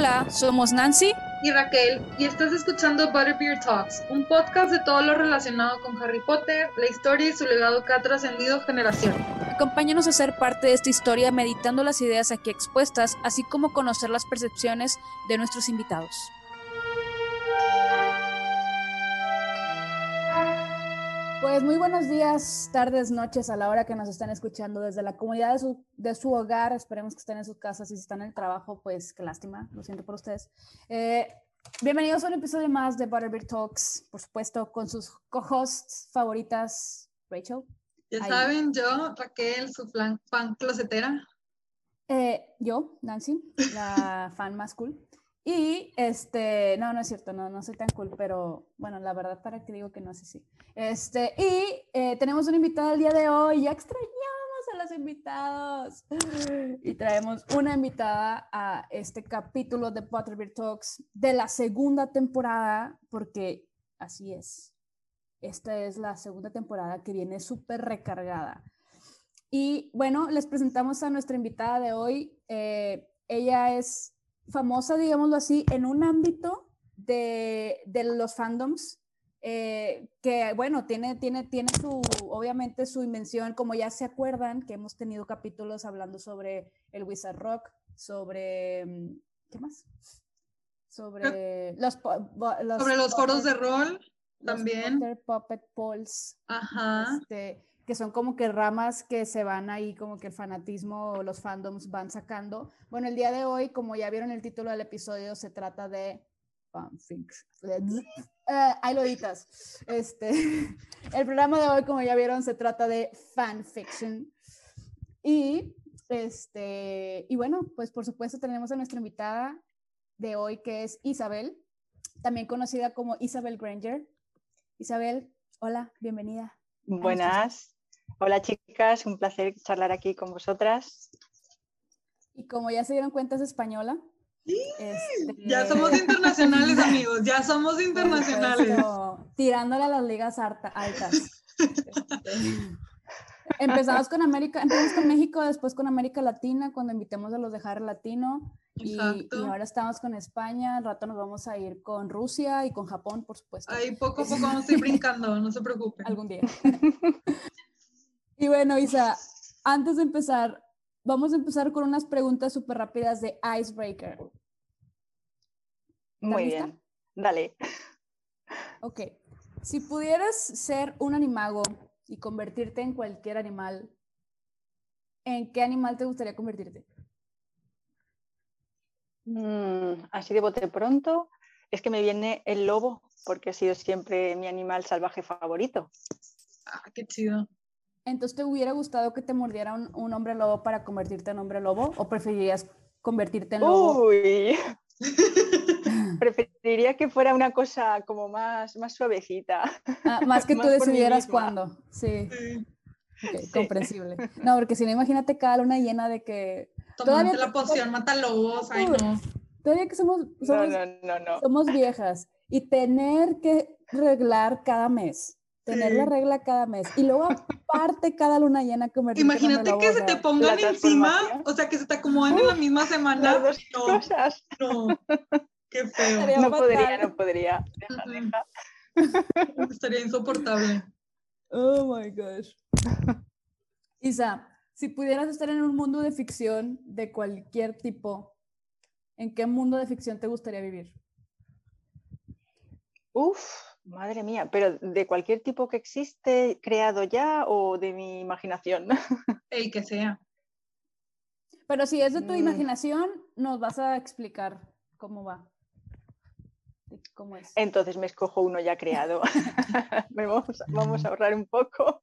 Hola, somos Nancy y Raquel y estás escuchando Butterbeer Talks, un podcast de todo lo relacionado con Harry Potter, la historia y su legado que ha trascendido generaciones. Acompáñanos a ser parte de esta historia meditando las ideas aquí expuestas, así como conocer las percepciones de nuestros invitados. Pues muy buenos días, tardes, noches a la hora que nos están escuchando desde la comunidad de su, de su hogar. Esperemos que estén en sus casas y si están en el trabajo, pues qué lástima, lo siento por ustedes. Eh, bienvenidos a un episodio más de Butterbeer Talks, por supuesto, con sus co-hosts favoritas, Rachel. Ya saben, yo, Raquel, su fan, fan closetera. Eh, yo, Nancy, la fan más cool. Y este, no, no es cierto, no, no soy tan cool, pero bueno, la verdad para que digo que no sé si. Este, y eh, tenemos un invitado el día de hoy, ya extrañamos a los invitados. Y traemos una invitada a este capítulo de Butterbeer Talks de la segunda temporada, porque así es. Esta es la segunda temporada que viene súper recargada. Y bueno, les presentamos a nuestra invitada de hoy. Eh, ella es famosa, digámoslo así, en un ámbito de, de los fandoms eh, que bueno, tiene, tiene, tiene su, obviamente su invención, como ya se acuerdan, que hemos tenido capítulos hablando sobre el Wizard Rock, sobre, mm, ¿qué más? Sobre los, sobre los foros de rol también. Puppet Polls. Ajá. Este, que son como que ramas que se van ahí, como que el fanatismo o los fandoms van sacando. Bueno, el día de hoy, como ya vieron el título del episodio, se trata de fanfics. Uh, ahí lo editas. Este, el programa de hoy, como ya vieron, se trata de fanfiction. Y, este, y bueno, pues por supuesto tenemos a nuestra invitada de hoy, que es Isabel, también conocida como Isabel Granger. Isabel, hola, bienvenida. Buenas. Hola chicas, un placer charlar aquí con vosotras. Y como ya se dieron cuenta, es española. Este, ya somos internacionales, amigos, ya somos internacionales. tirándole a las ligas altas. empezamos con América, empezamos con México, después con América Latina, cuando invitemos a los de Harry Latino. Y, y, ahora estamos con España, al rato nos vamos a ir con Rusia y con Japón, por supuesto. Ahí poco a poco vamos a ir brincando, no se preocupen. Algún día. y bueno, Isa, antes de empezar, vamos a empezar con unas preguntas súper rápidas de Icebreaker. Muy bien, dale. Ok, si pudieras ser un animago y convertirte en cualquier animal, ¿en qué animal te gustaría convertirte? Mm, así de bote pronto, es que me viene el lobo, porque ha sido siempre mi animal salvaje favorito. Ah, qué chido. Entonces, ¿te hubiera gustado que te mordiera un, hombre lobo para convertirte en hombre lobo? ¿O preferirías convertirte en lobo? Uy. Preferiría que fuera una cosa como más, más suavecita. Ah, más que tú decidieras cuándo. Sí. Comprensible. No, porque si no, imagínate cada luna llena de que. Tomate la poción, mata lobos. Ay, no. Todavía que somos, somos, somos viejas y tener que reglar cada mes tener la regla cada mes y luego aparte cada luna llena comer Imagínate que se te pongan encima, o sea, que se te acomoden en la misma semana. Las dos no, cosas. No, qué feo. No podría, no podría. Estaría insoportable. Oh my gosh. Isa, si pudieras estar en un mundo de ficción de cualquier tipo, ¿en qué mundo de ficción te gustaría vivir? Uf, Madre mía, pero de cualquier tipo que existe, creado ya o de mi imaginación. El que sea. Pero si es de tu mm. imaginación, nos vas a explicar cómo va. ¿Cómo es? Entonces me escojo uno ya creado. vamos, vamos a ahorrar un poco.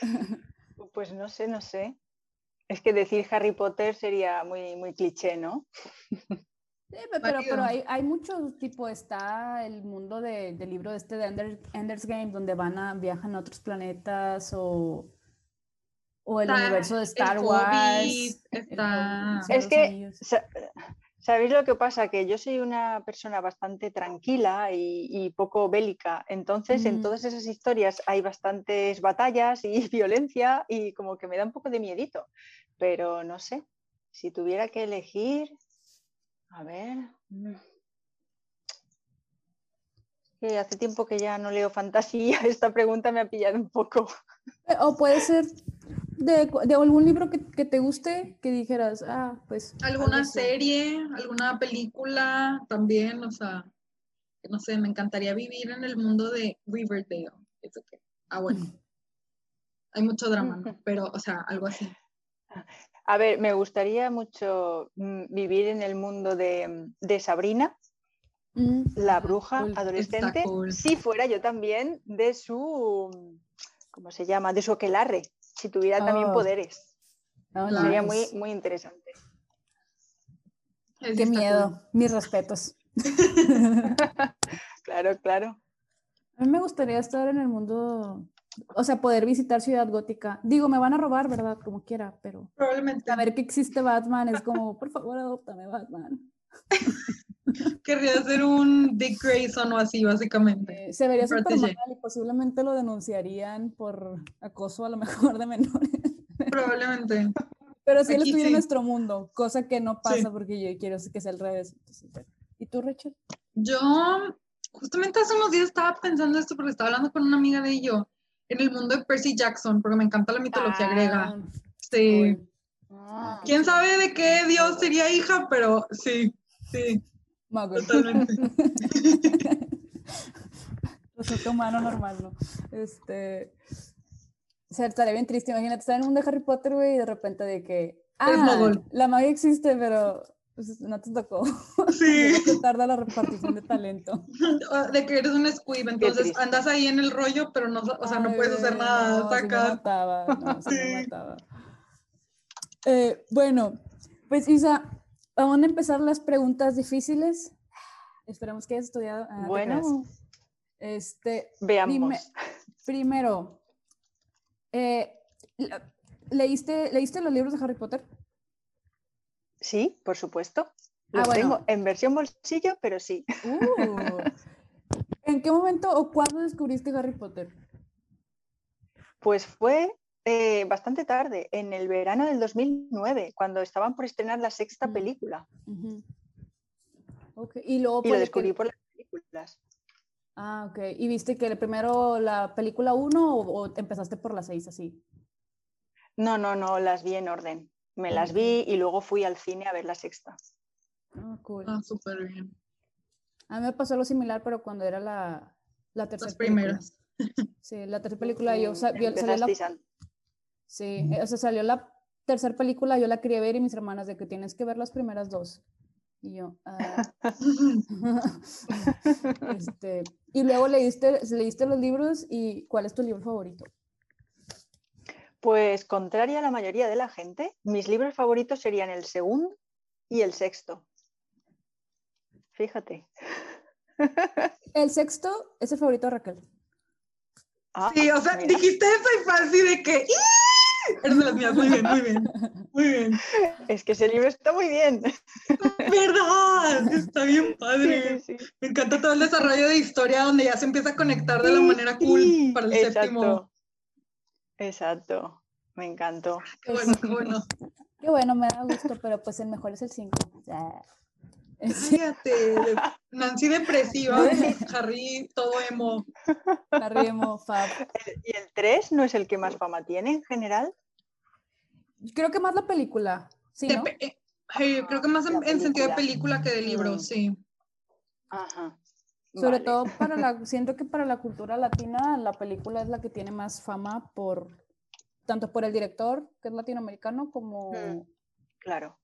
pues no sé, no sé. Es que decir Harry Potter sería muy, muy cliché, ¿no? Pero, pero hay, hay mucho tipo, está el mundo del libro de este de Ender's Game, donde van a, viajan a otros planetas o, o el universo de Star Wars. es que, ¿sabéis lo que pasa? Que yo soy una persona bastante tranquila y, poco bélica, entonces en mm. todas esas historias hay bastantes batallas y violencia y como que me da un poco de miedito, pero no sé, si tuviera que elegir, A ver. Mm. hace tiempo que ya no leo fantasía. Esta pregunta me ha pillado un poco. Eh, o puede ser de, algún libro que, te guste, que dijeras, ah, pues. ¿Alguna serie, alguna película también? O sea, no sé, me encantaría vivir en el mundo de Riverdale. Ah, bueno. Hay mucho drama, ¿no? Pero, o sea, algo así. A ver, me gustaría mucho mm, vivir en el mundo de, Sabrina, mm. la bruja adolescente, si fuera yo también de su, ¿cómo se llama? De su aquelarre, si tuviera también oh. poderes. Oh, Sería muy, muy interesante. Qué miedo, mis respetos. claro, claro. A mí me gustaría estar en el mundo o sea, poder visitar Ciudad Gótica. Digo, me van a robar, ¿verdad? Como quiera, pero. Probablemente. Saber que existe Batman es como, por favor, adóptame, Batman. Querría ser un Dick Grayson o así, básicamente. Eh, se vería súper mal y posiblemente lo denunciarían por acoso a lo mejor de menores. Probablemente. Pero si él estuviera en nuestro mundo, cosa que no pasa porque yo quiero que sea al revés. ¿Y tú, Rachel? Yo, justamente hace unos días estaba pensando esto porque estaba hablando con una amiga de ello en el mundo de Percy Jackson, porque me encanta la mitología griega. Ah, sí. Ah, Quién sabe de qué dios sería hija, pero sí, sí. Mago. Totalmente. Resulta humano normal, ¿no? Este. O sea, estaría bien triste. Imagínate estar en el mundo de Harry Potter, güey, y de repente de que. Ah, la magia existe, pero pues, no te tocó. Sí. tarda la repartición de talento. De que eres un squib, entonces andas ahí en el rollo, pero no, o sea, no puedes hacer nada. No, mataba, no, se mataba. Eh, bueno, pues Isa, vamos a empezar las preguntas difíciles. Esperamos que hayas estudiado. Ah, bueno, este, veamos. primero, eh, ¿leíste, ¿leíste los libros de Harry Potter? Sí, por supuesto. Los ah, tengo en versión bolsillo, pero sí. Uh. ¿En qué momento o cuándo descubriste Harry Potter? Pues fue eh, bastante tarde, en el verano del 2009, cuando estaban por estrenar la sexta mm. película. Y, luego lo descubrí por las películas. Ah, ok. ¿Y viste que primero la película 1 o, o, empezaste por la 6 así? No, no, no, las vi en orden. Me las vi y luego fui al cine a ver la sexta. Ah, cool. Ah, súper bien. A mí me pasó lo similar, pero cuando era la, la tercera. Las primeras. Sí, la tercera película yo salió la, Sí, o sea, salió la tercera película, yo la quería ver y mis hermanas de que tienes que ver las primeras dos. Y yo, ah". este, y luego leíste, leíste los libros y ¿cuál es tu libro favorito? Pues contraria a la mayoría de la gente, mis libros favoritos serían el segundo y el sexto. Fíjate. El sexto es el favorito de Raquel. Ah, sí, o sea, dijiste eso y fue así de que. Eres de las mías, muy bien, muy bien. Muy bien. Es que ese libro está muy bien. ¿Verdad? Está bien padre. Me encanta todo el desarrollo de historia donde ya se empieza a conectar de la manera cool para el séptimo. Exacto, me encantó. Qué bueno, qué bueno. Qué bueno, me da gusto, pero pues el mejor es el 5. Fíjate, Nancy depresiva, Harry todo emo. Harry emo, fab. ¿Y el 3 no es el que más fama tiene en general? Creo que más la película, sí, ¿no? Eh, creo que más en, sentido de película que de libro, mm. sí. Ajá. Sobre todo para la, siento que para la cultura latina la película es la que tiene más fama por, tanto por el director, que es latinoamericano, como... Mm, claro.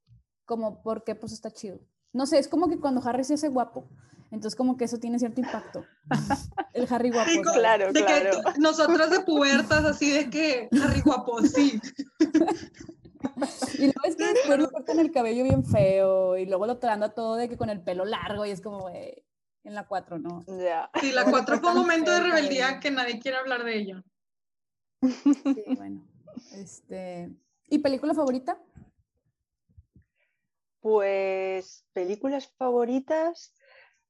Como porque pues está chido. No sé, es como que cuando Harry se hace guapo, entonces como que eso tiene cierto impacto. El Harry guapo. claro, de claro. Que nosotras de pubertas así de que Harry guapo, sí. y luego es que después le cortan el cabello bien feo y luego lo tranda todo de que con el pelo largo y es como, güey en la 4, ¿no? Ya. Sí, la 4 fue un momento de rebeldía que nadie quiere hablar de ello. Sí, bueno. Este, ¿Y película favorita? Pues películas favoritas,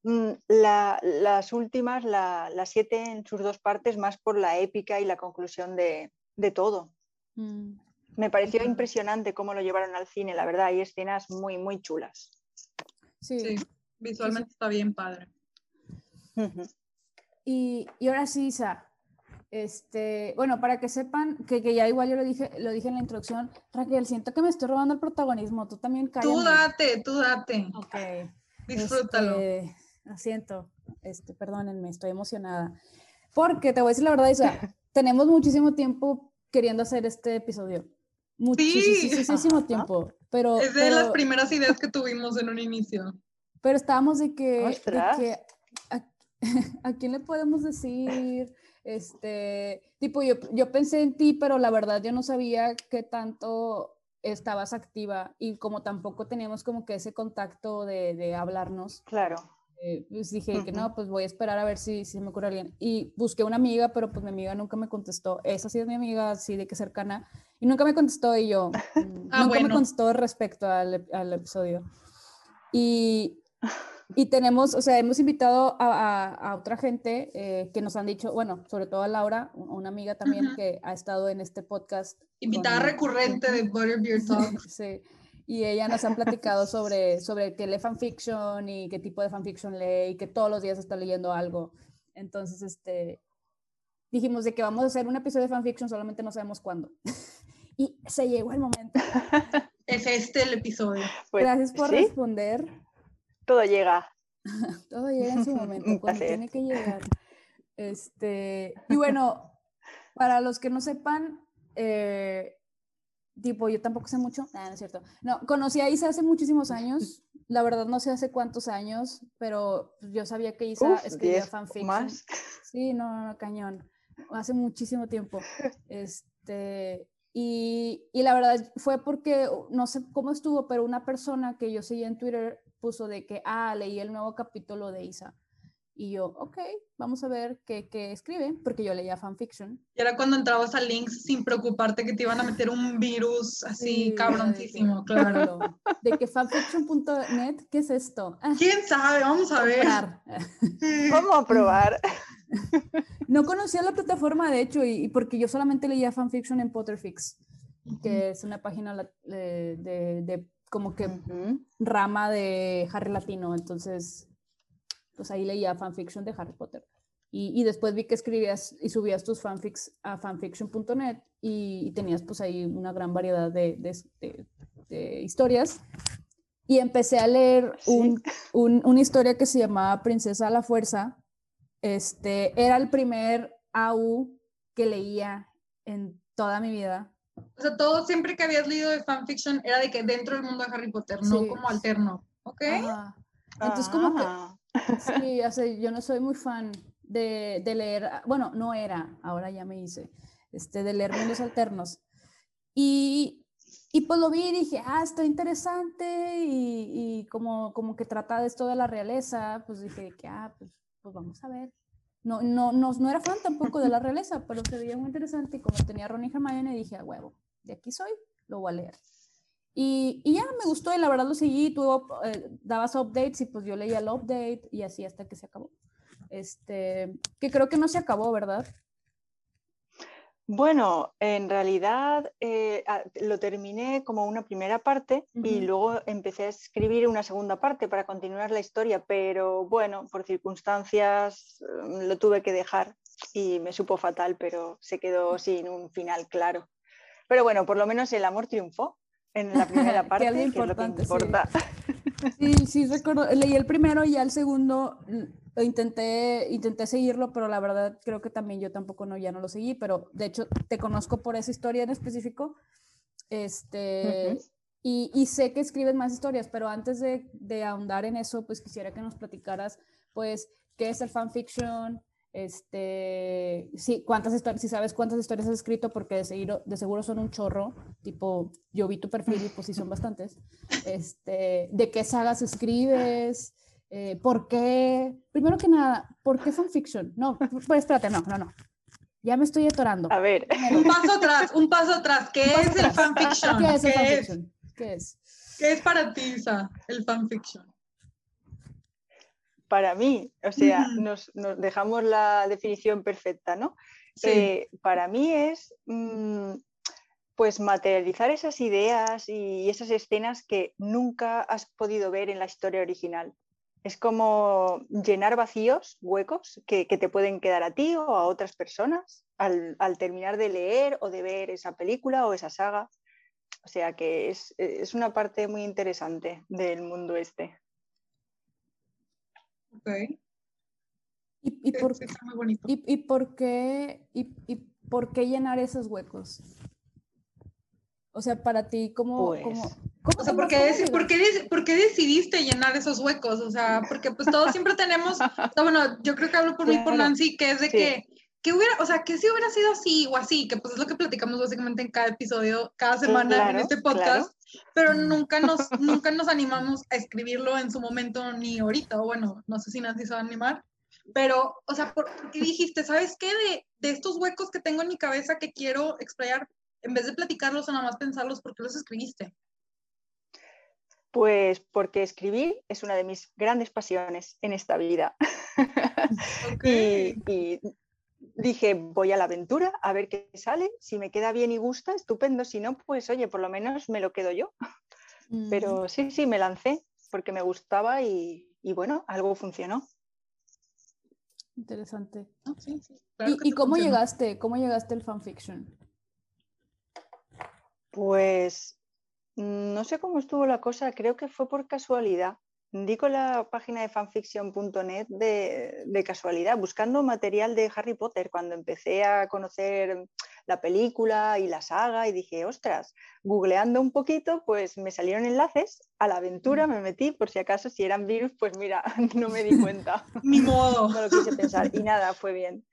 mm, las últimas, las siete en sus dos partes, más por la épica y la conclusión de, todo. Mm. Me pareció impresionante cómo lo llevaron al cine, la verdad, hay escenas muy, muy chulas. Sí, visualmente está bien padre. Y, y, ahora sí, Isa, este, bueno, para que sepan que, que, ya igual yo lo dije, lo dije en la introducción, Raquel, siento que me estoy robando el protagonismo, tú también cállate. Tú date, tú date. Ok. Disfrútalo. Este, lo siento, este, perdónenme, estoy emocionada. Porque te voy a decir la verdad, Isa, tenemos muchísimo tiempo queriendo hacer este episodio. Muchísimo tiempo. Pero, es de las primeras ideas que tuvimos en un inicio. Pero estábamos de que, que a, quién le podemos decir? Este, tipo, yo, yo pensé en ti, pero la verdad yo no sabía qué tanto estabas activa y como tampoco teníamos como que ese contacto de, de hablarnos. Claro. Eh, pues dije que no, pues voy a esperar a ver si, si me ocurre alguien. Y busqué una amiga, pero pues mi amiga nunca me contestó. Esa sí es mi amiga, así de que cercana. Y nunca me contestó y yo, mm, ah, nunca me contestó respecto al, al episodio. Y, y, tenemos, o sea, hemos invitado a, a, otra gente eh, que nos han dicho, bueno, sobre todo a Laura, una amiga también que ha estado en este podcast. Invitada recurrente de Butterbeer Talk. sí y ella nos han platicado sobre, sobre que lee fanfiction y qué tipo de fanfiction lee y que todos los días está leyendo algo. Entonces, este, dijimos de que vamos a hacer un episodio de fanfiction, solamente no sabemos cuándo. y se llegó el momento. Es este el episodio. Pues, Gracias por responder. Todo llega. Todo llega en su momento, cuando tiene que llegar. Este, y bueno, para los que no sepan, eh, tipo, yo tampoco sé mucho, no es cierto. No, conocí a Isa hace muchísimos años, la verdad no sé hace cuántos años, pero yo sabía que Isa escribía fanfiction. Más. Sí, no, no, cañón. Hace muchísimo tiempo. Este, y, y, la verdad fue porque, no sé cómo estuvo, pero una persona que yo seguía en Twitter puso de que, ah, leí el nuevo capítulo de Isa. Y yo, ok, vamos a ver qué, qué, escribe, porque yo leía fanfiction. Y era cuando entrabas a links sin preocuparte que te iban a meter un virus así cabroncísimo, claro. De que fanfiction.net, ¿qué es esto? ¿Quién sabe? Vamos a ver. Vamos a probar. No conocía la plataforma, de hecho, y, porque yo solamente leía fanfiction en Potterfix, que es una página de, de, como que rama de Harry Latino, entonces pues ahí leía fanfiction de Harry Potter. Y, y, después vi que escribías y subías tus fanfics a fanfiction.net y, tenías pues ahí una gran variedad de, de, de, historias. Y empecé a leer un, un, una historia que se llamaba Princesa a la Fuerza. Este, era el primer AU que leía en toda mi vida. O sea, todo siempre que habías leído de fanfiction era de que dentro del mundo de Harry Potter, no como alterno. ¿Ok? Entonces, como que ah. Sí, yo no soy muy fan de, de, leer, bueno, no era, ahora ya me hice, este, de leer mundos alternos. Y, y pues lo vi y dije, ah, está interesante y, y, como, como que trata de esto de la realeza, pues dije que, ah, pues, pues vamos a ver. No, no, no, no, era fan tampoco de la realeza, pero se veía muy interesante y como tenía Ron y Hermione dije, a huevo, de aquí soy, lo voy a leer. Y, y, ya me gustó y la verdad lo seguí, tú eh, dabas updates y pues yo leía el update y así hasta que se acabó. Este, que creo que no se acabó, ¿verdad? Bueno, en realidad eh, lo terminé como una primera parte y luego empecé a escribir una segunda parte para continuar la historia, pero bueno, por circunstancias mm, lo tuve que dejar y me supo fatal, pero se quedó sin un final claro. Pero bueno, por lo menos el amor triunfó en la primera parte, que, es lo que importa. Sí. sí, recuerdo, leí el primero y ya el segundo lo intenté, intenté seguirlo, pero la verdad creo que también yo tampoco no, ya no lo seguí, pero de hecho te conozco por esa historia en específico. Este, y, y, sé que escribes más historias, pero antes de, de ahondar en eso, pues quisiera que nos platicaras, pues, qué es el fanfiction, este, sí, cuántas historias, si sabes cuántas historias has escrito, porque de seguro, de seguro son un chorro, tipo, yo vi tu perfil y pues sí son bastantes, este, de qué sagas escribes, eh, por qué, primero que nada, ¿por qué fanfiction? No, pues espérate, no, no, no, ya me estoy atorando. A ver. Un paso atrás, un paso atrás, ¿qué es el fanfiction? ¿Qué es el fanfiction? ¿Qué es? ¿Qué es para ti, Isa, el fanfiction? para mí, o sea, nos, dejamos la definición perfecta, ¿no? Eh, para mí es mm, pues materializar esas ideas y esas escenas que nunca has podido ver en la historia original. Es como llenar vacíos, huecos, que, te pueden quedar a ti o a otras personas al, terminar de leer o de ver esa película o esa saga. O sea que es, una parte muy interesante del mundo este. Ok. ¿Y, por, y, por qué, y, por qué llenar esos huecos? O sea, para ti, ¿cómo, pues, o sea, ¿por qué, decidiste llenar esos huecos? O sea, porque pues todos siempre tenemos, bueno, yo creo que hablo por mí, por Nancy, que es de que, que hubiera, o sea, que si hubiera sido así o así, que pues es lo que platicamos básicamente en cada episodio, cada semana en este podcast, pero nunca nos, nunca nos animamos a escribirlo en su momento ni ahorita, o bueno, no sé si Nancy se va a animar, pero, o sea, ¿por, qué dijiste, sabes qué? De, de estos huecos que tengo en mi cabeza que quiero explayar, en vez de platicarlos o nada más pensarlos, ¿por qué los escribiste? Pues porque escribir es una de mis grandes pasiones en esta vida. y, dije, voy a la aventura a ver qué sale. Si me queda bien y gusta, estupendo. Si no, pues oye, por lo menos me lo quedo yo. Pero sí, sí, me lancé porque me gustaba y, bueno, algo funcionó. Interesante. ¿Y, cómo llegaste? ¿Cómo llegaste al fanfiction? Pues Mm, no sé cómo estuvo la cosa, creo que fue por casualidad. Di con la página de fanfiction.net de, de, casualidad, buscando material de Harry Potter cuando empecé a conocer la película y la saga y dije, ostras, googleando un poquito, pues me salieron enlaces a la aventura, mm. me metí, por si acaso si eran virus, pues mira, no me di cuenta. Ni modo. No lo quise pensar y nada, fue bien.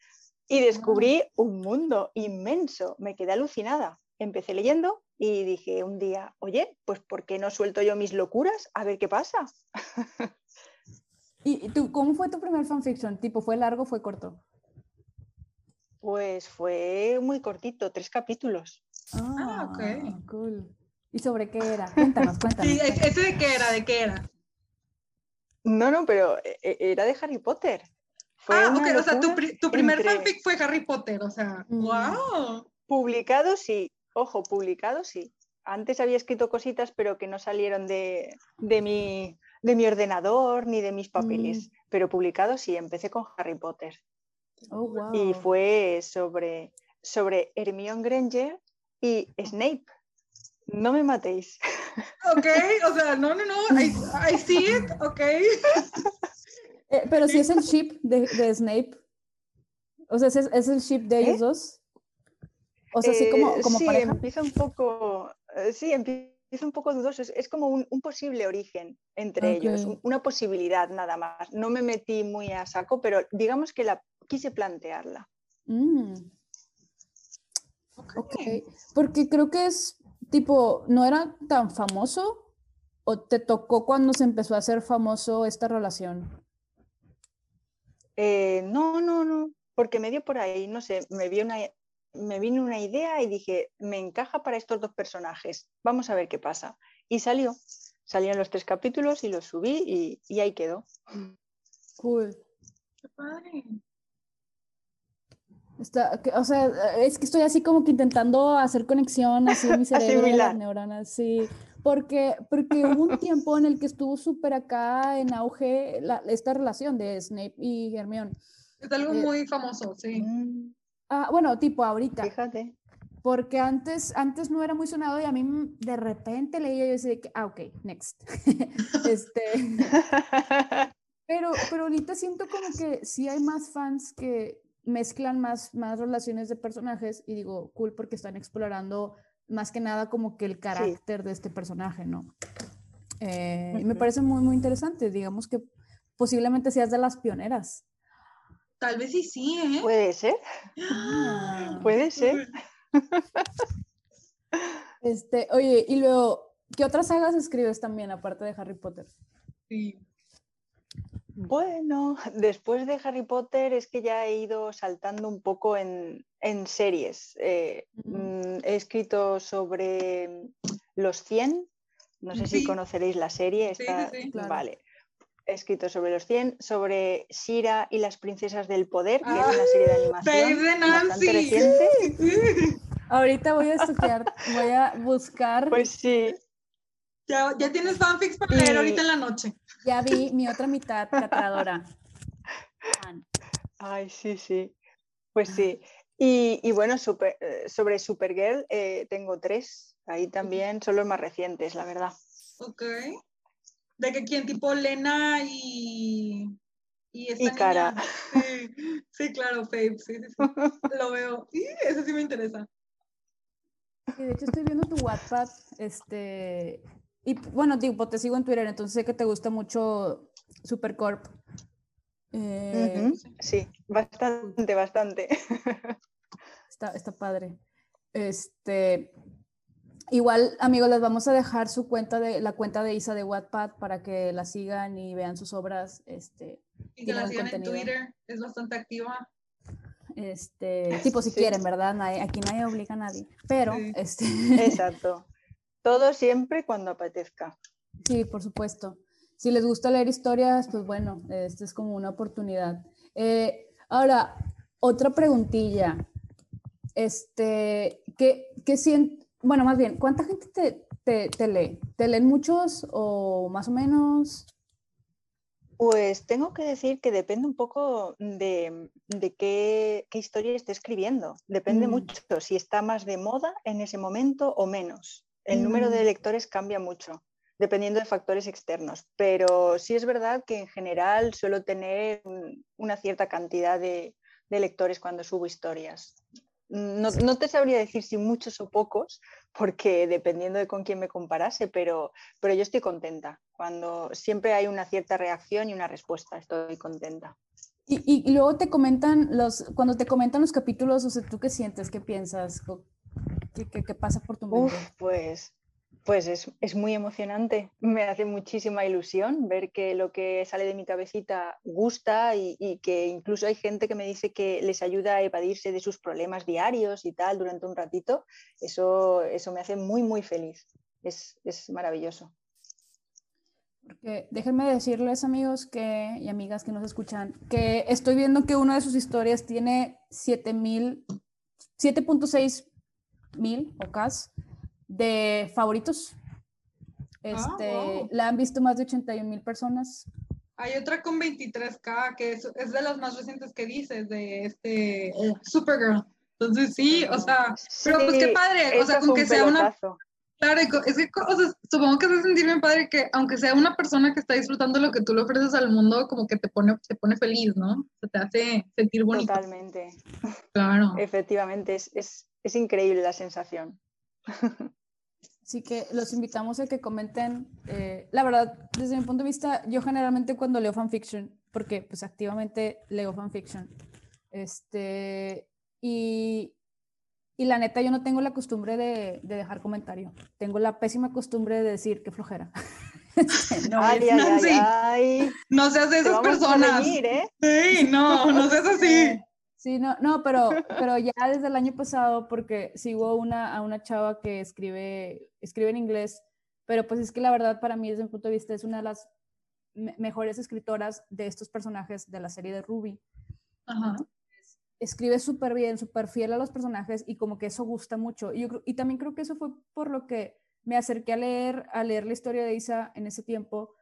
Y descubrí un mundo inmenso, me quedé alucinada. Empecé leyendo y dije un día, oye, pues ¿por qué no suelto yo mis locuras? A ver qué pasa. ¿Y tú, cómo fue tu primer fanfiction? ¿Tipo, fue largo o fue corto? Pues fue muy cortito, tres capítulos. Ah, ok. Ah, cool. ¿Y sobre qué era? Cuéntanos, cuéntanos. Sí, ¿ese de qué era? ¿De qué era? No, no, pero e, e, era de Harry Potter. ah, ok, o sea, tu, primer fanfic fue Harry Potter, o sea, wow. Mm. Publicado, sí, Ojo, publicado sí. Antes había escrito cositas, pero que no salieron de, mi, de mi, ordenador ni de mis papeles. Mm. Pero publicado sí, empecé con Harry Potter. Oh, y fue sobre, sobre Hermione Granger y Snape. No me matéis. Ok, o sea, no, no, no, I, see it, ok. Eh, pero si es el ship de, Snape. O sea, ¿es, el ship de ellos ¿Eh? dos. O sea, sí, como, eh, como sí, empieza un poco, eh, sí, empieza un poco dudoso. Es, como un, posible origen entre ellos, una posibilidad nada más. No me metí muy a saco, pero digamos que la quise plantearla. Mm. ok, porque creo que es tipo, no era tan famoso o te tocó cuando se empezó a hacer famoso esta relación. Eh, no, no, no, porque me dio por ahí, no sé, me vi una, me vino una idea y dije, me encaja para estos dos personajes, vamos a ver qué pasa. Y salió, salieron los tres capítulos y los subí y, ahí quedó. Cool. o sea, es que estoy así como que intentando hacer conexión así en mi cerebro, las neuronas, sí. Porque, porque hubo un tiempo en el que estuvo súper acá en auge esta relación de Snape y Hermione. Es algo eh, muy famoso, sí. Ah, bueno, tipo ahorita. Fíjate. Porque antes, antes no era muy sonado y a mí de repente leía y yo decía que, ah, ok, next. este, pero, pero ahorita siento como que sí hay más fans que mezclan más, más relaciones de personajes y digo, cool, porque están explorando más que nada como que el carácter de este personaje, ¿no? Eh, y me parece muy, muy interesante. Digamos que posiblemente seas de las pioneras. Tal vez sí, sí, ¿eh? Puede ser. Puede ser. Este, oye, y luego, ¿qué otras sagas escribes también aparte de Harry Potter? Sí. Bueno, después de Harry Potter es que ya he ido saltando un poco en, series. Eh, mm, he escrito sobre los 100, no sé si conoceréis la serie. sí, sí, Vale escrito sobre los 100, sobre Shira y las princesas del poder, que es una serie de animación bastante reciente. Ahorita voy a estudiar, voy a buscar. Pues sí. Ya, ya tienes fanfics para leer ahorita en la noche. Ya vi mi otra mitad catadora. Ay, sí, sí. Pues sí. Y, bueno, super, eh, sobre Supergirl eh, tengo tres. Ahí también son los más recientes, la verdad. Ok. ¿De que quién? Tipo Lena y. Y, y cara. Sí, claro, Fabe, sí, sí, sí. Lo veo. Sí, eso sí me interesa. de hecho estoy viendo tu WhatsApp, este, y bueno, tipo, te sigo en Twitter, entonces sé que te gusta mucho Supercorp. Eh, sí, bastante, bastante. Está, está padre. Este, igual, amigos, les vamos a dejar su cuenta de la cuenta de Isa de Wattpad para que la sigan y vean sus obras. Este, y que la sigan en Twitter, es bastante activa. Este, tipo si quieren, ¿verdad? aquí nadie obliga a nadie. Pero, este. Exacto. Todo siempre cuando apetezca. Sí, por supuesto. Si les gusta leer historias, pues bueno, esta es como una oportunidad. Eh, ahora, otra preguntilla. Este, ¿qué, qué sientes? Bueno, más bien, ¿cuánta gente te, te, lee? ¿Te leen muchos o más o menos? Pues tengo que decir que depende un poco de, de qué, qué, historia esté escribiendo. Depende mm. mucho si está más de moda en ese momento o menos el número de mm. lectores cambia mucho, dependiendo de factores externos, pero sí es verdad que en general suelo tener una cierta cantidad de, lectores cuando subo historias. No, te sabría decir si muchos o pocos, porque dependiendo de con quién me comparase, pero, pero yo estoy contenta. Cuando siempre hay una cierta reacción y una respuesta, estoy contenta. Y, luego te comentan los, cuando te comentan los capítulos, o sea, ¿tú qué sientes? ¿Qué piensas? ¿Qué, pasa por tu mente? pues pues es, muy emocionante. Me hace muchísima ilusión ver que lo que sale de mi cabecita gusta y, que incluso hay gente que me dice que les ayuda a evadirse de sus problemas diarios y tal durante un ratito. Eso, eso me hace muy, muy feliz. Es, maravilloso. Porque déjenme decirles, amigos que, y amigas que nos escuchan, que estoy viendo que una de sus historias tiene 7.6 mil ocas de favoritos. Ah, este, La han visto más de 81 mil personas. Hay otra con 23K, que es, de las más recientes que dices, de este Supergirl. Entonces sí, o sea, pero pues qué padre, o sea, con que sea una... Claro, es que supongo que se sentir bien padre que aunque sea una persona que está disfrutando lo que tú le ofreces al mundo, como que te pone, te pone feliz, ¿no? Se te hace sentir bonito. Totalmente. Claro. Efectivamente, es, es, es increíble la sensación. Así que los invitamos a que comenten. Eh, la verdad, desde mi punto de vista, yo generalmente cuando leo fanfiction, porque pues activamente leo fanfiction, este, y, y la neta yo no tengo la costumbre de, de, dejar comentario. Tengo la pésima costumbre de decir que flojera. Este, no, ay, ay, ay, no seas de esas personas. ¿eh? Sí, no, no seas así. Sí, no, no, pero, pero ya desde el año pasado, porque sigo una, a una chava que escribe, escribe en inglés, pero pues es que la verdad para mí desde mi punto de vista es una de las mejores escritoras de estos personajes de la serie de Ruby. Ajá. Escribe súper bien, súper fiel a los personajes y como que eso gusta mucho. Y, yo, y también creo que eso fue por lo que me acerqué a leer, a leer la historia de Isa en ese tiempo,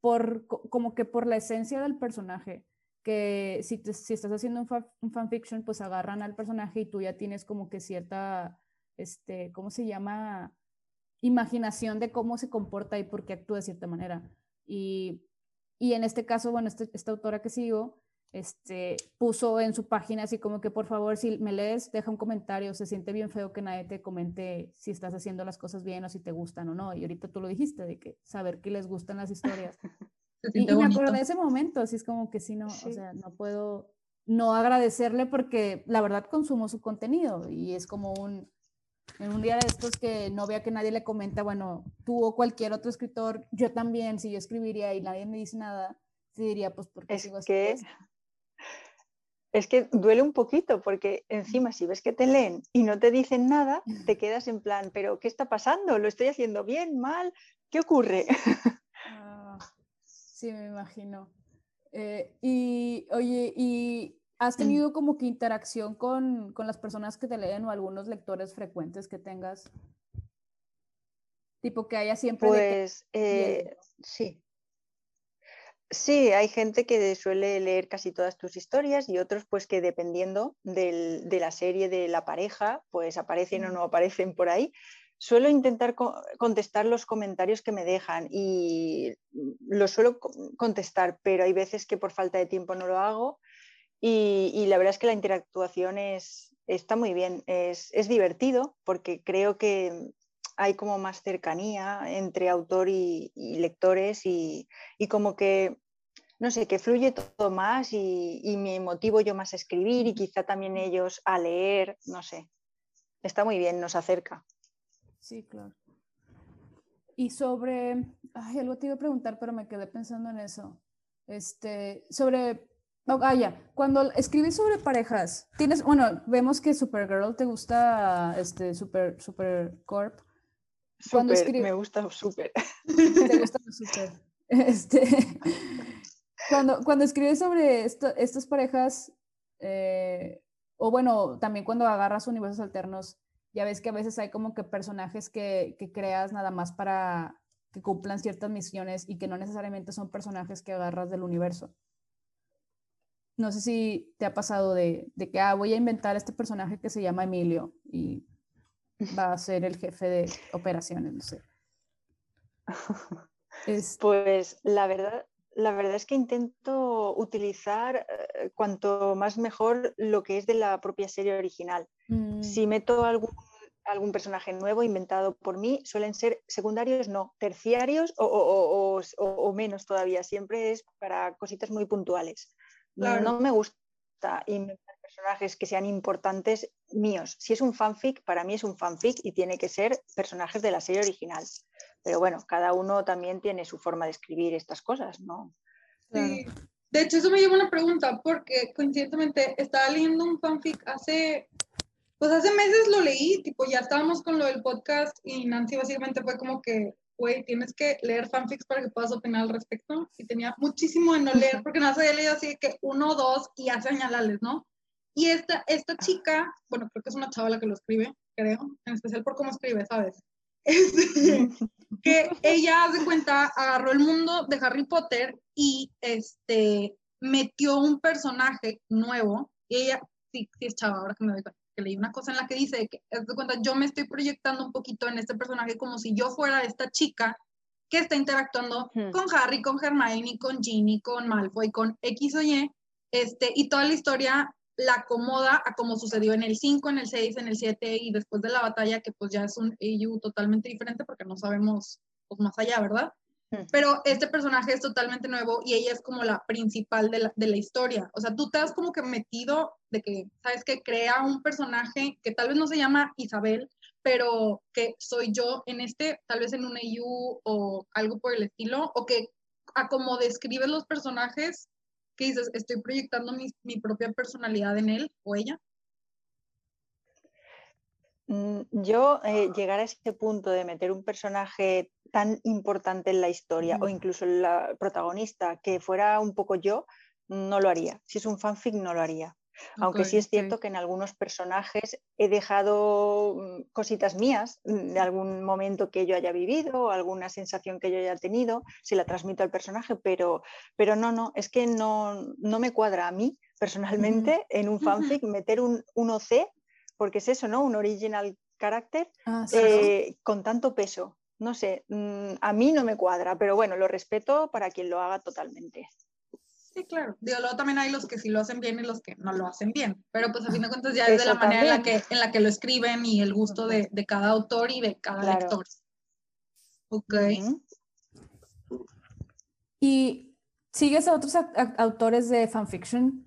por, como que por la esencia del personaje que si, si estás haciendo un, un, fanfiction, pues agarran al personaje y tú ya tienes como que cierta, este, ¿cómo se llama? Imaginación de cómo se comporta y por qué actúa de cierta manera. Y, y en este caso, bueno, este, esta autora que sigo, este, puso en su página así como que por favor, si me lees, deja un comentario, se siente bien feo que nadie te comente si estás haciendo las cosas bien o si te gustan o no. Y ahorita tú lo dijiste, de que saber que les gustan las historias y, me acuerdo de ese momento, así es como que sí, no, o sea, no puedo no agradecerle porque la verdad consumo su contenido y es como un, en un día de estos que no vea que nadie le comenta, bueno, tú o cualquier otro escritor, yo también, si yo escribiría y nadie me dice nada, sí diría, pues porque es que es que duele un poquito porque encima si ves que te leen y no te dicen nada, te quedas en plan, pero ¿qué está pasando? ¿Lo estoy haciendo bien, mal? ¿Qué ocurre? Sí, me imagino. Eh, y oye, y ¿Has tenido como que interacción con, con las personas que te leen o algunos lectores frecuentes que tengas? Tipo que haya siempre... Pues eh, sí. Sí, hay gente que suele leer casi todas tus historias y otros pues que dependiendo del, de la serie, de la pareja, pues aparecen o no aparecen por ahí. Suelo intentar contestar los comentarios que me dejan y los suelo contestar, pero hay veces que por falta de tiempo no lo hago y, la verdad es que la interactuación es, está muy bien, es, divertido porque creo que hay como más cercanía entre autor y, lectores y, como que, no sé, que fluye todo más y, y, me motivo yo más a escribir y quizá también ellos a leer, no sé. Está muy bien, nos acerca. Sí, claro. Y sobre, ay, algo te iba a preguntar, pero me quedé pensando en eso. Este, sobre ah, ya. Cuando escribes sobre parejas, tienes, bueno, vemos que Supergirl te gusta, este, Super, Super Corp. Cuando me gusta Super. Te gusta Super. Este, cuando, cuando escribes sobre estas parejas, eh, o bueno, también cuando agarras universos alternos, ya ves que a veces hay como que personajes que, que creas nada más para que cumplan ciertas misiones y que no necesariamente son personajes que agarras del universo. No sé si te ha pasado de, que, ah, voy a inventar este personaje que se llama Emilio y va a ser el jefe de operaciones, no sé. Pues la verdad, la verdad es que intento utilizar eh, cuanto más mejor lo que es de la propia serie original. Mm. Si meto algún, algún, personaje nuevo inventado por mí, suelen ser secundarios, no, terciarios o, o menos todavía. Siempre es para cositas muy puntuales. No me gusta inventar personajes que sean importantes míos. Si es un fanfic, para mí es un fanfic y tiene que ser personajes de la serie original. Pero bueno, cada uno también tiene su forma de escribir estas cosas, ¿no? Sí. De hecho, eso me lleva a una pregunta, porque coincidentemente estaba leyendo un fanfic hace, pues hace meses lo leí, tipo ya estábamos con lo del podcast y Nancy básicamente fue como que güey, tienes que leer fanfics para que puedas opinar al respecto. Y tenía muchísimo de no leer, porque no se había leído así que uno o dos y hace señalarles, ¿no? Y esta, esta chica, bueno, creo que es una chava la que lo escribe, creo, en especial por cómo escribe, ¿sabes? Este, que ella, hace cuenta, agarró el mundo de Harry Potter y este, metió un personaje nuevo. Y ella, sí, sí es chava, ahora que me doy cuenta que leí una cosa en la que dice que, de cuenta, yo me estoy proyectando un poquito en este personaje como si yo fuera esta chica que está interactuando con Harry, con Hermione, con Ginny, con Malfoy, con X o Y, este, y toda la historia la acomoda a como sucedió en el 5, en el 6, en el 7 y después de la batalla, que pues ya es un EU totalmente diferente porque no sabemos pues, más allá, ¿verdad? Pero este personaje es totalmente nuevo y ella es como la principal de la, de la, historia. O sea, tú te has como que metido de que, ¿sabes? Que crea un personaje que tal vez no se llama Isabel, pero que soy yo en este, tal vez en un EU o algo por el estilo, o que a como describes los personajes, que dices, estoy proyectando mi, mi propia personalidad en él o ella. Mm, yo eh, llegar a este punto de meter un personaje tan importante en la historia o incluso la protagonista que fuera un poco yo, no lo haría. Si es un fanfic, no lo haría. Aunque sí es cierto que en algunos personajes he dejado mm, cositas mías mm, de algún momento que yo haya vivido, o alguna sensación que yo haya tenido, si la transmito al personaje, pero, pero no, no, es que no, no me cuadra a mí personalmente en un fanfic meter un, un OC, porque es eso, ¿no? Un original character ah, eh, con tanto peso no sé, mm, a mí no me cuadra, pero bueno, lo respeto para quien lo haga totalmente. Sí, claro. Digo, luego también hay los que sí lo hacen bien y los que no lo hacen bien. Pero pues a fin de cuentas ya es de la manera en la, que, en la que lo escriben y el gusto de, cada autor y de cada lector. Ok. ¿Y sigues a otros autores de fanfiction?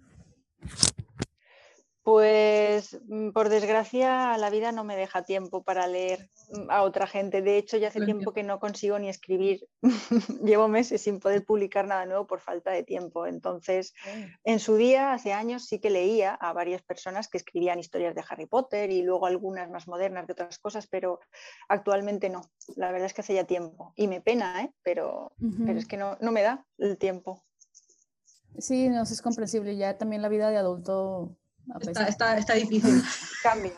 Pues mm, por desgracia la vida no me deja tiempo para leer mm, a otra gente. De hecho, ya hace tiempo que no consigo ni escribir. Llevo meses sin poder publicar nada nuevo por falta de tiempo. Entonces, en su día, hace años, sí que leía a varias personas que escribían historias de Harry Potter y luego algunas más modernas de otras cosas, pero actualmente no. La verdad es que hace ya tiempo. Y me pena, ¿eh? pero, pero es que no, no me da el tiempo. Sí, no, es comprensible. Ya también la vida de adulto está, está, está, difícil. Cambia.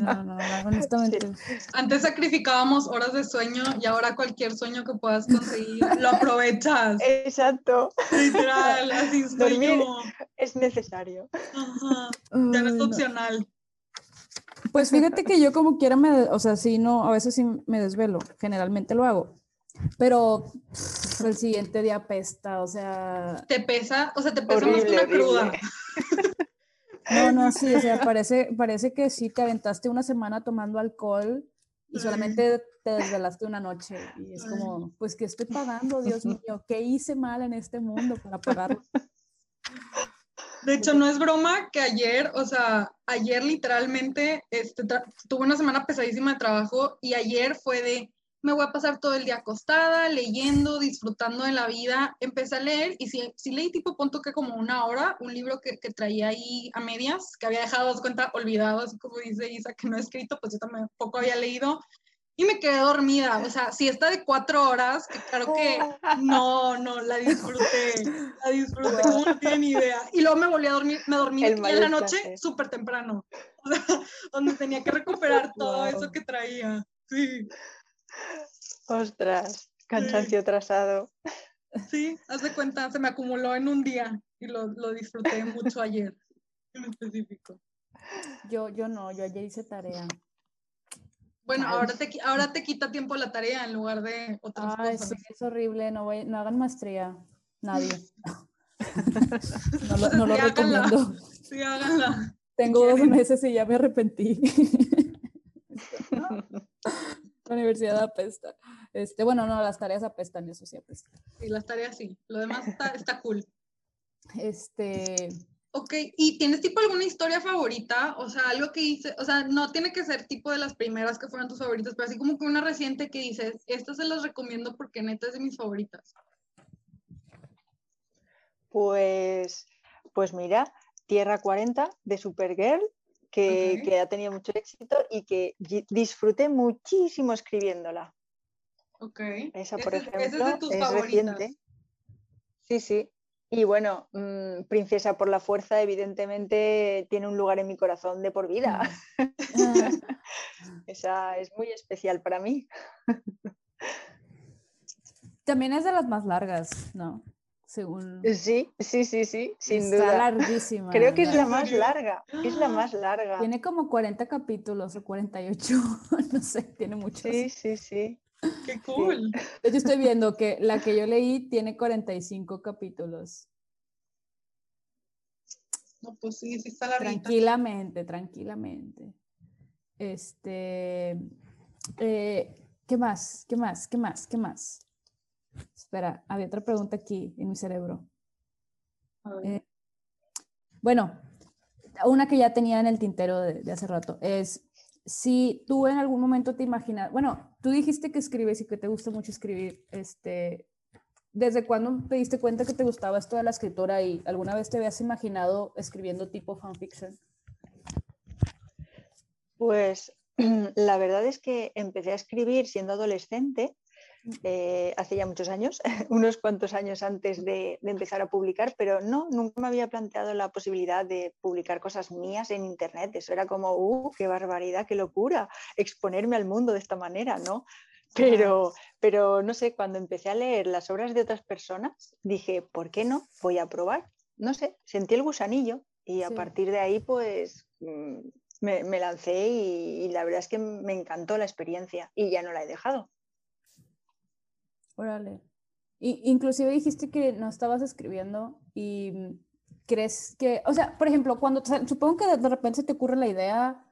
No, no, honestamente. Antes sacrificábamos horas de sueño y ahora cualquier sueño que puedas conseguir lo aprovechas. Exacto. Literal, así estoy Es necesario. Ya no es opcional. Pues fíjate que yo como quiera me, o sea, sí, no, a veces sí me desvelo, generalmente lo hago, pero el siguiente día pesta, o sea... Te pesa, o sea, te pesa más que una cruda. No, no, sí, o sea, parece, parece que sí te aventaste una semana tomando alcohol y solamente te desvelaste una noche. Y es como, pues, ¿qué estoy pagando, Dios mío? ¿Qué hice mal en este mundo para pagarlo? De hecho, no es broma que ayer, o sea, ayer literalmente este, tuve una semana pesadísima de trabajo y ayer fue de, me voy a pasar todo el día acostada, leyendo, disfrutando de la vida. Empecé a leer y sí, sí leí tipo punto que como una hora, un libro que, que traía ahí a medias, que había dejado, dos cuenta, olvidado, así como dice Isa, que no he escrito, pues yo también poco había leído. Y me quedé dormida, o sea, si está de cuatro horas, que claro que no, no, la disfruté, la disfruté, como no tienen idea. Y luego me volví a dormir, me dormí en la noche súper temprano, o sea, donde tenía que recuperar todo eso que traía, sí. Ostras, cansancio trazado. Sí, haz de cuenta, se me acumuló en un día y lo, disfruté mucho ayer, en específico. Yo, yo no, yo ayer hice tarea. Bueno, ahora te, ahora te quita tiempo la tarea en lugar de otras Ay, cosas. Sí, es horrible, no, voy, no hagan maestría, nadie. no lo, no lo recomiendo. Sí, háganla. Tengo dos meses y ya me arrepentí. La universidad apesta. Este, bueno, no, las tareas apestan, eso sí apesta. Sí, las tareas sí. Lo demás está, está cool. Este. Ok, ¿y tienes tipo alguna historia favorita? O sea, algo que hice, o sea, no tiene que ser tipo de las primeras que fueron tus favoritas, pero así como que una reciente que dices, esta se las recomiendo porque neta es de mis favoritas. Pues, pues mira, Tierra 40 de Supergirl que, ha tenido mucho éxito y que disfruté muchísimo escribiéndola. Ok. Esa, por ejemplo, es, reciente. Sí, sí. Y bueno, mm, Princesa por la Fuerza, evidentemente, tiene un lugar en mi corazón de por vida. Mm. Esa es muy especial para mí. También es de las más largas, ¿no? Según... Sí, sí, sí, sí, sin Está duda. larguísima. Creo que es la más larga, es la más larga. Tiene como 40 capítulos o 48, no sé, tiene muchos. Sí, sí, sí. Qué cool. Yo estoy viendo que la que yo leí tiene 45 capítulos. No, pues sí, sí está larga. Tranquilamente, tranquilamente. Este, eh, ¿qué más? ¿Qué más? ¿Qué más? ¿Qué más? Espera, había otra pregunta aquí en mi cerebro. Eh, bueno, una que ya tenía en el tintero de, hace rato es si tú en algún momento te imaginas, bueno, tú dijiste que escribes y que te gusta mucho escribir, este, ¿desde cuándo te diste cuenta que te gustaba esto de la escritura y alguna vez te habías imaginado escribiendo tipo fanfiction? Pues la verdad es que empecé a escribir siendo adolescente eh, hace ya muchos años, unos cuantos años antes de, empezar a publicar, pero no, nunca me había planteado la posibilidad de publicar cosas mías en Internet. Eso era como, ¡uh, qué barbaridad, qué locura! Exponerme al mundo de esta manera, ¿no? Pero, pero no sé, cuando empecé a leer las obras de otras personas, dije, ¿por qué no? Voy a probar. No sé, sentí el gusanillo y a partir de ahí, pues mm, me, lancé y, la verdad es que me encantó la experiencia y ya no la he dejado. Órale. Y, inclusive dijiste que no estabas escribiendo y crees que, o sea, por ejemplo, cuando supongo que de, repente se te ocurre la idea,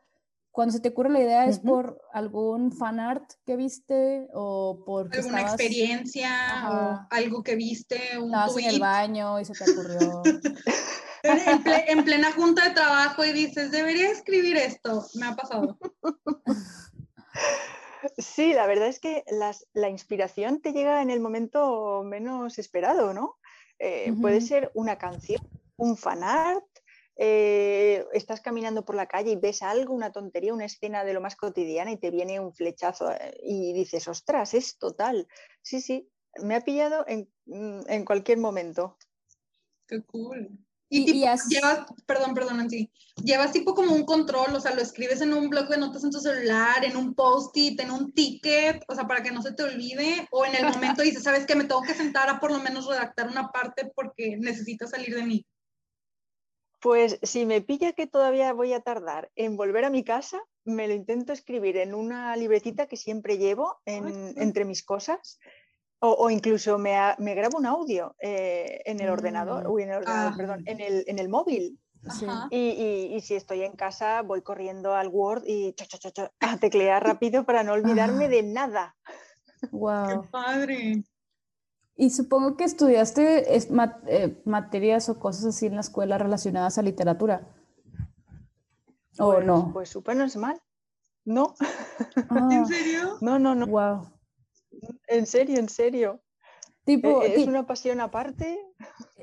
cuando se te ocurre la idea es por algún fan art que viste o por alguna experiencia o algo que viste, un estabas en el baño y se te ocurrió. en, plena junta de trabajo y dices, debería escribir esto. Me ha pasado. Sí, la verdad es que la inspiración te llega en el momento menos esperado, ¿no? Eh, puede ser una canción, un fanart, eh, estás caminando por la calle y ves algo, una tontería, una escena de lo más cotidiana y te viene un flechazo eh, y dices, ostras, es total. Sí, sí, me ha pillado en, mm, en cualquier momento. Qué cool. Y, tipo, llevas, perdón, perdón, Nancy, llevas tipo como un control, o sea, lo escribes en un bloc de notas en tu celular, en un post-it, en un ticket, o sea, para que no se te olvide, o en el momento dices, sabes que me tengo que sentar a por lo menos redactar una parte porque necesita salir de mí. Pues si me pilla que todavía voy a tardar en volver a mi casa, me lo intento escribir en una libretita que siempre llevo entre mis cosas o, incluso me, me, grabo un audio eh, en el ordenador, mm. uy, en el ordenador, ah. perdón, en el, en el móvil. Y, y, si estoy en casa, voy corriendo al Word y a teclear rápido para no olvidarme de nada. ¡Wow! ¡Qué padre! Y supongo que estudiaste eh, materias o cosas así en la escuela relacionadas a literatura. ¿O pues, no? Pues súper normal. No. Ah. ¿En serio? No, no, no. Wow. En serio, en serio. Tipo, e-, ¿Es una pasión aparte?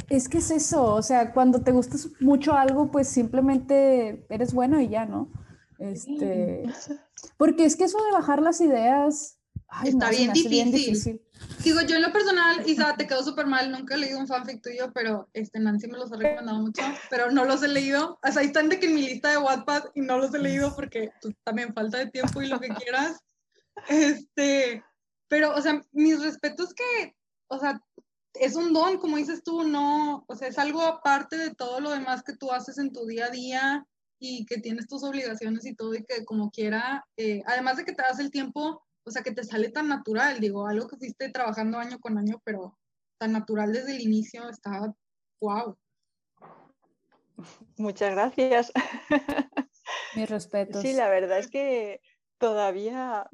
Es que es eso, o sea, cuando te gusta mucho algo, pues simplemente eres bueno y ya, ¿no? Este, porque es que eso de bajar las ideas está bien, difícil. Digo, yo en lo personal, Isa, te quedó súper mal, nunca he leído un fanfic tuyo, pero este, Nancy me los ha recomendado mucho, pero no los he leído. O sea, ahí están de que en mi lista de Wattpad y no los he leído porque pues, también falta de tiempo y lo que quieras. Este, pero, o sea, mis respetos que, o sea, es un don, como dices tú, no, o sea, es algo aparte de todo lo demás que tú haces en tu día a día y que tienes tus obligaciones y todo y que como quiera, eh, además de que te das el tiempo, o sea, que te sale tan natural, digo, algo que fuiste trabajando año con año, pero tan natural desde el inicio, está, wow. Muchas gracias. Mis respetos. Sí, la verdad es que todavía,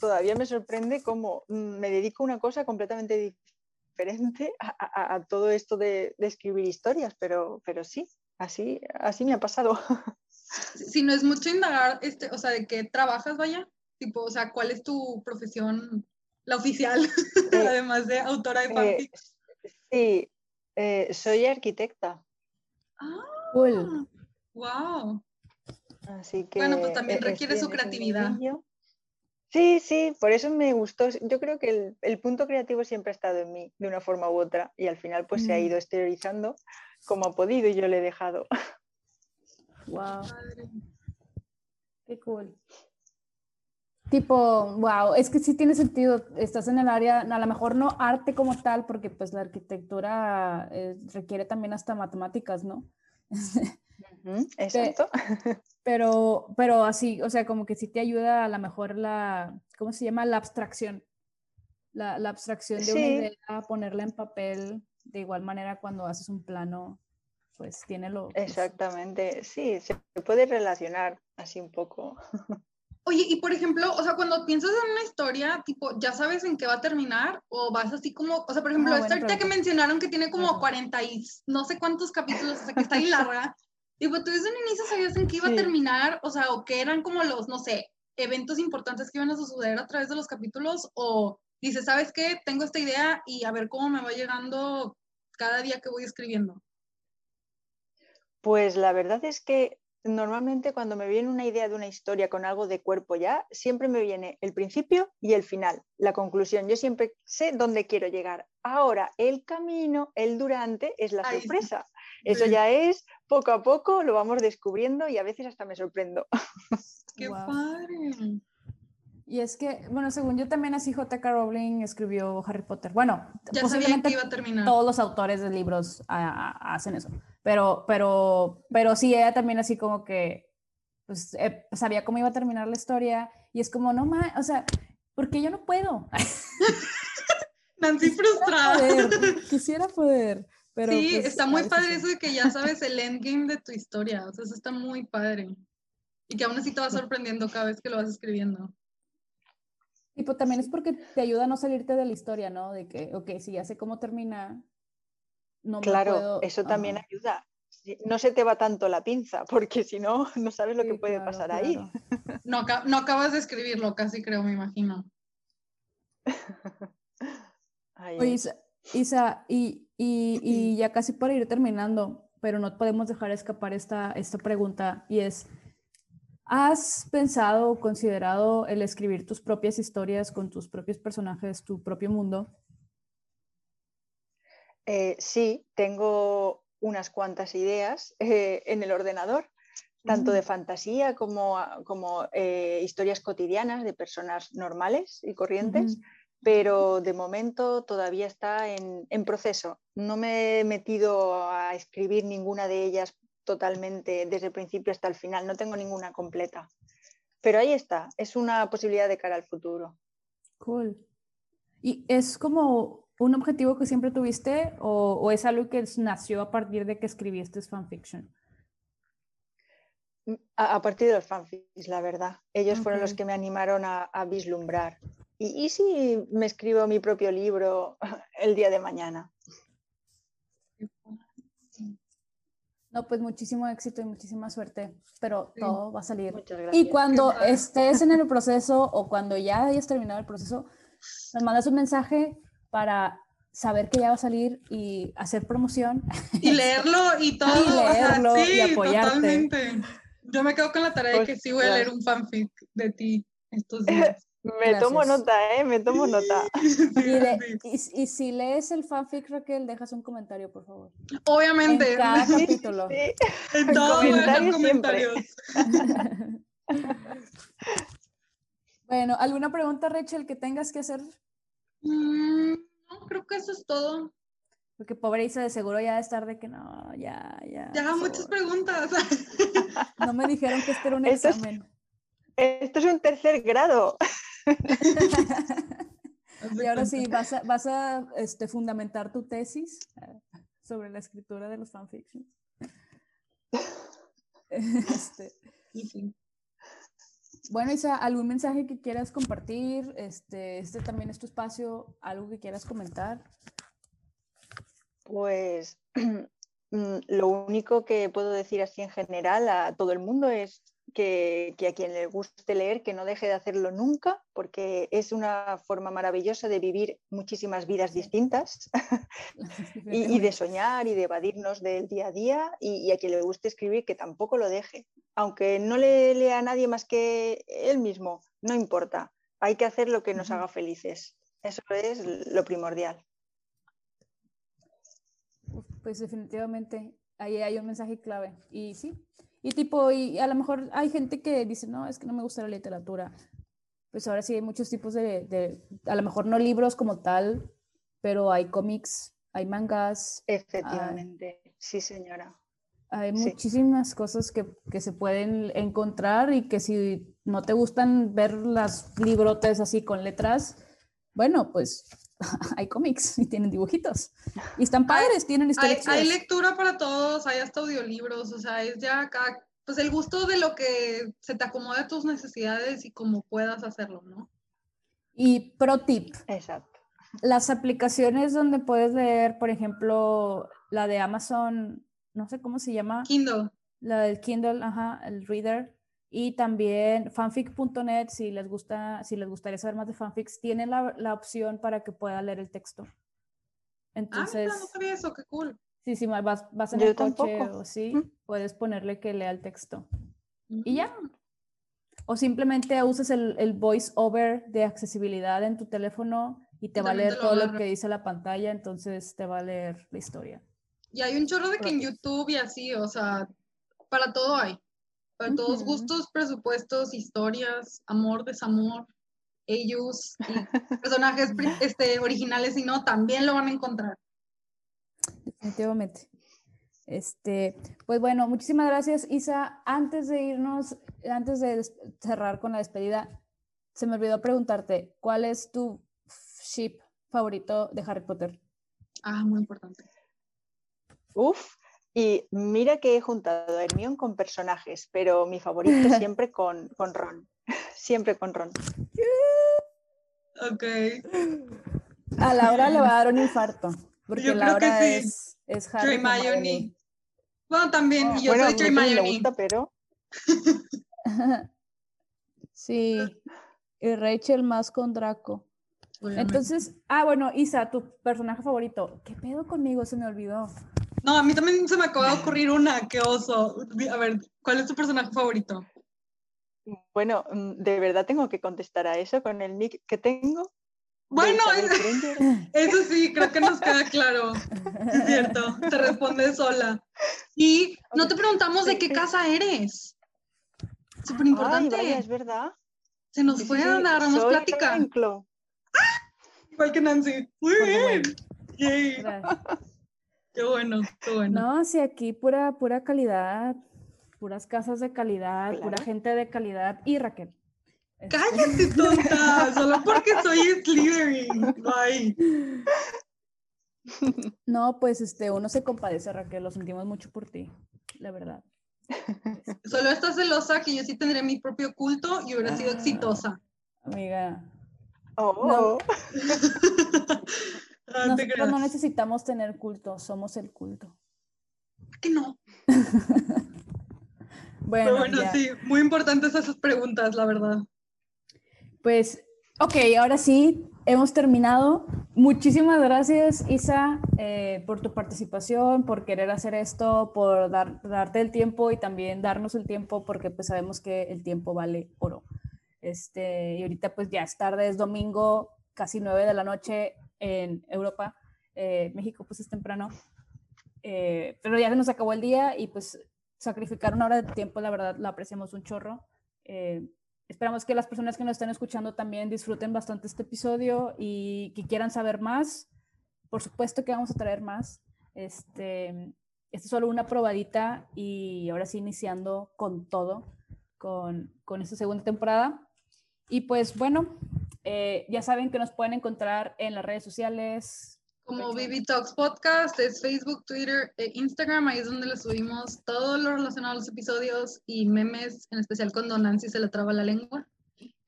todavía me sorprende cómo me dedico a una cosa completamente diferente a, todo esto de, escribir historias, pero, pero sí, así, así me ha pasado. Si no es mucho indagar, este, o sea, de qué trabajas, vaya, tipo, o sea, ¿cuál es tu profesión, la oficial, eh, además de autora de eh, fanfics? sí, eh, soy arquitecta. Ah, cool. wow. Así que bueno, pues también requiere su creatividad. Sí, sí, por eso me gustó. Yo creo que el, punto creativo siempre ha estado en mí, de una forma u otra, y al final pues se ha mm. ido exteriorizando como ha podido y yo le he dejado. Wow. Qué cool. Tipo, wow, es que sí tiene sentido, estás en el área, a lo mejor no arte como tal, porque pues la arquitectura eh, requiere también hasta matemáticas, ¿no? exacto. Pero, pero así, o sea, como que sí te ayuda a lo mejor la, ¿cómo se llama? La abstracción. La, la abstracción de una idea, ponerla en papel, de igual manera cuando haces un plano, pues tiene lo... Pues exactamente, sí, se puede relacionar así un poco. Oye, y por ejemplo, o sea, cuando piensas en una historia, tipo, ¿ya sabes en qué va a terminar? O vas así como, o sea, por ejemplo, ah, esta ahorita que mencionaron que tiene como 40 y no sé cuántos capítulos, o sea, que está ahí larga. Tipo, tú desde un inicio sabías en qué iba a terminar, o sea, o qué eran como los, no sé, eventos importantes que iban a suceder a través de los capítulos, o dices, ¿sabes qué? Tengo esta idea y a ver cómo me va llegando cada día que voy escribiendo. Pues la verdad es que normalmente cuando me viene una idea de una historia con algo de cuerpo ya, siempre me viene el principio y el final, la conclusión. Yo siempre sé dónde quiero llegar. Ahora, el camino, el durante, es la sorpresa. Eso ya es poco a poco, lo vamos descubriendo y a veces hasta me sorprendo. ¡Qué padre! Y es que, bueno, según yo también así J.K. Rowling escribió Harry Potter. Bueno, ya posiblemente iba a terminar. todos los autores de libros hacen eso. Pero, pero, pero sí, ella también así como que, pues, eh, sabía cómo iba a terminar la historia. Y es como, no más, o sea, porque yo no puedo. Nancy frustrada. Quisiera poder. Pero sí, pues, está muy padre eso de que ya sabes el endgame de tu historia. O sea, eso está muy padre. Y que aún así te va sorprendiendo cada vez que lo vas escribiendo. Y pues también es porque te ayuda a no salirte de la historia, ¿no? De que, ok, si ya sé cómo termina, no claro, me puedo... eso también ayuda. No se te va tanto la pinza, porque si no, no sabes lo que puede pasar ahí. No, no acabas de escribirlo, casi creo, me imagino. Oye, Isa, y, y, y, ya casi para ir terminando, pero no podemos dejar escapar esta, esta pregunta, y es, ¿Has pensado o considerado el escribir tus propias historias con tus propios personajes, tu propio mundo? Eh, sí, tengo unas cuantas ideas eh, en el ordenador, tanto de mm. fantasía como, como eh, historias cotidianas de personas normales y corrientes, pero de momento todavía está en, en, proceso. No me he metido a escribir ninguna de ellas totalmente desde el principio hasta el final, no tengo ninguna completa. Pero ahí está, es una posibilidad de cara al futuro. Cool. ¿Y es como un objetivo que siempre tuviste o, es algo que nació a partir de que escribiste fanfiction? Mm, a, partir de los fanfics, la verdad. Ellos fueron los que me animaron a, vislumbrar. Y, y, si me escribo mi propio libro el día de mañana. No, pues muchísimo éxito y muchísima suerte, pero todo va a salir. Muchas gracias. Y cuando estés en el proceso o cuando ya hayas terminado el proceso, nos mandas un mensaje para saber que ya va a salir y hacer promoción. Y leerlo y todo. y leerlo y apoyarte. Totalmente. Yo me quedo con la tarea de pues que sí voy a leer un fanfic de ti estos días. Me tomo nota, ¿eh? Me tomo nota. Y, si lees el fanfic, Raquel, dejas un comentario, por favor. Obviamente. En cada capítulo. En todos los comentarios. bueno, ¿alguna pregunta, Rachel, que tengas que hacer? Mm, no, creo que eso es todo. Porque pobre Isa, de seguro ya es tarde que no, ya, ya. Ya, muchas preguntas. no me dijeron que este era un examen. esto es un tercer grado. Y ahora sí, vas a, vas a este, fundamentar tu tesis eh, sobre la escritura de los fanfictions. Este, bueno, Isa, ¿algún mensaje que quieras compartir? Este, este también es tu espacio, algo que quieras comentar. Pues mm, lo único que puedo decir así en general a todo el mundo es que, a quien le guste leer, que no deje de hacerlo nunca, porque es una forma maravillosa de vivir muchísimas vidas distintas y, de soñar y de evadirnos del día a día y, a quien le guste escribir, que tampoco lo deje. Aunque no le lea a nadie más que él mismo, no importa. Hay que hacer lo que nos haga felices. Eso es lo primordial. Pues definitivamente ahí hay un mensaje clave. Y sí, y tipo, y a lo mejor hay gente que dice, no, es que no me gusta la literatura. Pues ahora sí hay muchos tipos de, a lo mejor no libros como tal, pero hay cómics, hay mangas. Efectivamente, sí señora. Hay muchísimas cosas que, que, se pueden encontrar y que si no te gustan ver las librotes así con letras, bueno, pues hay cómics y tienen dibujitos. Y están padres, tienen historias. Hay, lectura para todos, hay hasta audiolibros, o sea, es ya acá, pues el gusto de lo que se te acomode a tus necesidades y cómo puedas hacerlo, ¿no? Y pro tip. Exacto. Las aplicaciones donde puedes leer, por ejemplo, la de Amazon, no sé cómo se llama. Kindle. La del Kindle, ajá, el Reader y también fanfic.net, si les gusta, si les gustaría saber más de fanfics, tiene la, la opción para que pueda leer el texto. Entonces, ah, no sabía eso, qué cool. Sí, sí, vas, vas en el coche o sí, puedes ponerle que lea el texto. Y ya. O simplemente usas el, el voice over de accesibilidad en tu teléfono y te va a leer todo lo que dice la pantalla, entonces te va a leer la historia. Y hay un chorro de que en YouTube y así, o sea, para todo hay. Para todos gustos, presupuestos, historias, amor, desamor, ellos, personajes este, originales y no, también lo van a encontrar. Definitivamente. Este, pues bueno, muchísimas gracias, Isa. Antes de irnos, antes de cerrar con la despedida, se me olvidó preguntarte, ¿cuál es tu ship favorito de Harry Potter? Ah, muy importante. Uf, y mira que he juntado a Hermione con personajes, pero mi favorito siempre con, con Ron. Siempre con Ron. Ok. A Laura le va a dar un infarto. Porque Yo Laura creo que sí. es, es Harry. Bueno, también. y yo soy Hermione. pero... sí. Y Rachel más con Draco. Entonces, ah, bueno, Isa, tu personaje favorito. ¿Qué pedo conmigo? Se me olvidó. No, a mí también se me acaba de ocurrir una, qué oso. A ver, ¿cuál es tu personaje favorito? Bueno, mm, de verdad tengo que contestar a eso con el nick que tengo. Bueno, eso sí, creo que nos queda claro. Es cierto, te responde sola. Y no te preguntamos de qué casa eres. Súper importante. es verdad. Se nos fue a darnos plática. Igual que Nancy. Muy bien. Qué bueno, qué bueno. No, sí, aquí pura, pura calidad, puras casas de calidad, pura gente de calidad y Raquel. Este, Cállate, tonta, solo porque soy Slytherin. Bye. No, pues este, uno se compadece, Raquel, lo sentimos mucho por ti, la verdad. Solo estás celosa que yo sí tendré mi propio culto y hubiera sido ah, exitosa. Amiga. Oh. Ah, Nosotros no necesitamos tener culto, somos el culto. ¿Por qué no? bueno, bueno sí, muy importantes esas preguntas, la verdad. Pues, ok, ahora sí, hemos terminado. Muchísimas gracias, Isa, eh, por tu participación, por querer hacer esto, por dar, darte el tiempo y también darnos el tiempo, porque pues sabemos que el tiempo vale oro. Este, y ahorita pues ya es tarde, es domingo, casi nueve de la noche en Europa. Eh, México pues es temprano. Eh, pero ya se nos acabó el día y pues sacrificar una hora de tiempo, la verdad, la apreciamos un chorro. Eh, esperamos que las personas que nos estén escuchando también disfruten bastante este episodio y que quieran saber más. Por supuesto que vamos a traer más. Este, este es solo una probadita y ahora sí iniciando con todo, con, con esta segunda temporada. Y pues bueno, eh, ya saben que nos pueden encontrar en las redes sociales. Como Vivi Talks Podcast, es Facebook, Twitter e Instagram. Ahí es donde les subimos todo lo relacionado a los episodios y memes, en especial cuando Nancy se le traba la lengua.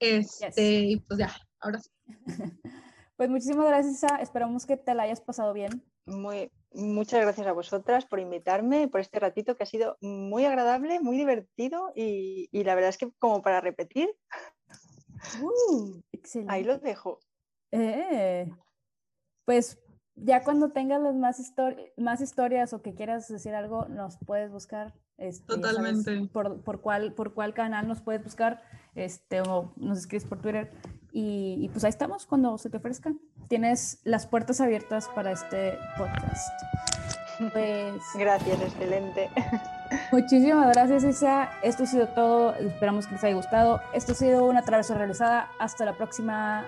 Este, Y pues ya, ahora sí. Pues muchísimas gracias, Esperamos que te la hayas pasado bien. Muy, muchas gracias a vosotras por invitarme, por este ratito que ha sido muy agradable, muy divertido y, y la verdad es que como para repetir. Uh, Ahí los dejo. Eh, pues ya cuando tengas las más, más historias o que quieras decir algo, nos puedes buscar. Este, Totalmente. por, por, cuál, por cuál canal nos puedes buscar este, o nos escribes por Twitter. Y, y, pues ahí estamos cuando se te ofrezca. Tienes las puertas abiertas para este podcast. Pues. Gracias, excelente. Muchísimas gracias, Isa. Esto ha sido todo. Esperamos que les haya gustado. Esto ha sido una travesía realizada. Hasta la próxima.